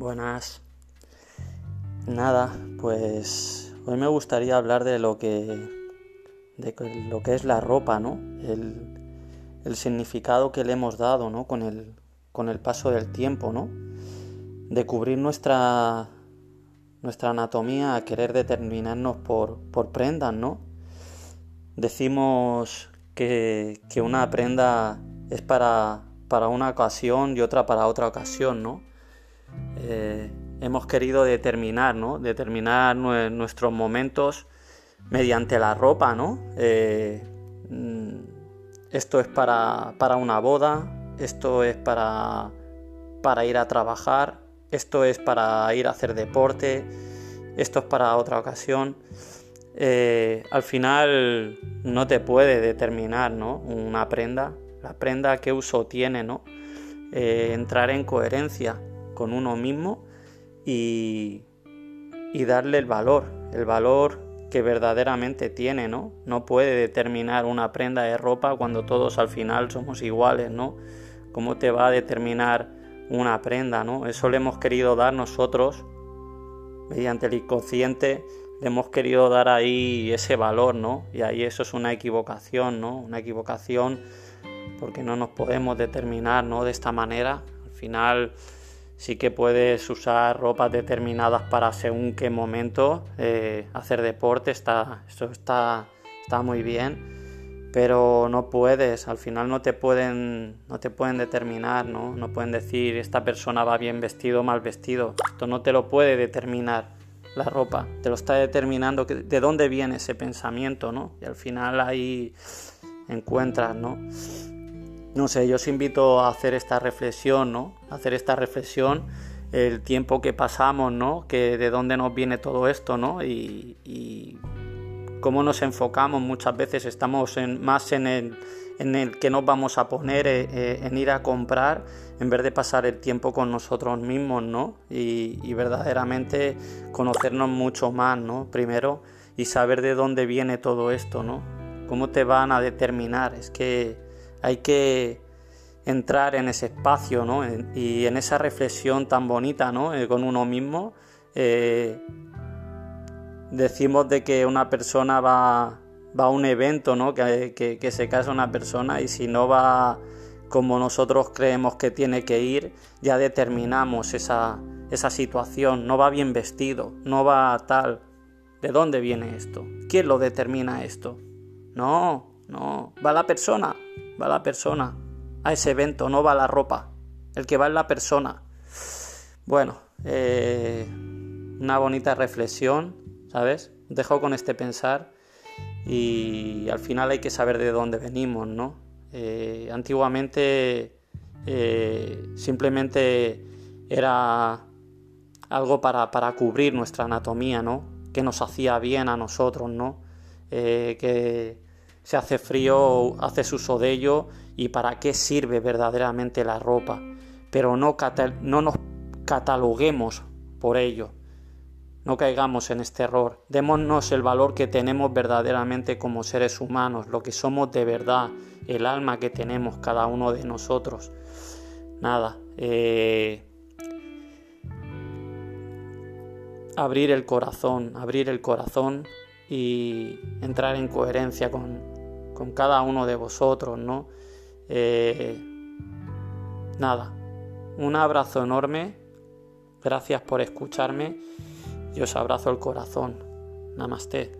buenas. Nada, pues hoy me gustaría hablar de lo que de lo que es la ropa, ¿no? El, significado que le hemos dado, ¿no? Con el, con el paso del tiempo, ¿no? De cubrir nuestra nuestra anatomía a querer determinarnos por, por prendas, ¿no? Decimos que, que una prenda es para, para una ocasión y otra para otra ocasión, ¿no? Eh, hemos querido determinar, ¿no? Determinar nuestros momentos mediante la ropa, ¿no? Eh, esto es para, para, una boda, esto es para, para ir a trabajar, esto es para ir a hacer deporte, esto es para otra ocasión. Eh, al final no te puede determinar ¿no? una prenda, la prenda qué uso tiene, ¿no? entrar en coherencia con uno mismo y, darle el valor, el valor que verdaderamente tiene, ¿no? No puede determinar una prenda de ropa cuando todos al final somos iguales, ¿no? ¿Cómo te va a determinar una prenda, ¿no? Eso le hemos querido dar nosotros, mediante el inconsciente, le hemos querido dar ahí ese valor, ¿no? Y ahí eso es una equivocación, ¿no? Una equivocación porque no nos podemos determinar, ¿no? De esta manera. Al final sí que puedes usar ropas determinadas para según qué momento eh, hacer deporte, está, esto está, está muy bien, pero no puedes, al final no te pueden, no te pueden determinar, ¿no? no pueden decir esta persona va bien vestido o mal vestido, esto no te lo puede determinar la ropa, te lo está determinando de dónde viene ese pensamiento, ¿no? Y al final ahí encuentras, ¿no? No sé, yo os invito a hacer esta reflexión, ¿no? Hacer esta reflexión, el tiempo que pasamos, ¿no? Que de dónde nos viene todo esto, ¿no? Y, cómo nos enfocamos muchas veces, estamos en, más en el, en el que nos vamos a poner, eh, eh, en ir a comprar, en vez de pasar el tiempo con nosotros mismos, ¿no? Y, y verdaderamente conocernos mucho más, ¿no? Primero, y saber de dónde viene todo esto, ¿no? ¿Cómo te van a determinar? Es que hay que entrar en ese espacio ¿no? y en esa reflexión tan bonita ¿no? Eh, con uno mismo. Eh, decimos de que una persona va, a un evento, ¿no? que, se casa una persona y si no va como nosotros creemos que tiene que ir, ya determinamos esa, esa situación, no va bien vestido, no va tal. ¿De dónde viene esto? ¿Quién lo determina esto? No, no, va la persona va la persona a ese evento, no va la ropa. El que va es la persona. Bueno, eh, una bonita reflexión, ¿sabes? Dejo con este pensar y al final hay que saber de dónde venimos, ¿no? Eh, antiguamente eh, simplemente era algo para, para, cubrir nuestra anatomía, ¿no? Que nos hacía bien a nosotros, ¿no? que se hace frío, haces uso de ello y para qué sirve verdaderamente la ropa. Pero no, no nos cataloguemos por ello. No caigamos en este error. Démonos el valor que tenemos verdaderamente como seres humanos, lo que somos de verdad, el alma que tenemos cada uno de nosotros. Nada. Eh, abrir el corazón, abrir el corazón y entrar en coherencia con, con cada uno de vosotros, ¿no? Eh, nada, un abrazo enorme, gracias por escucharme y os abrazo el corazón. Namaste.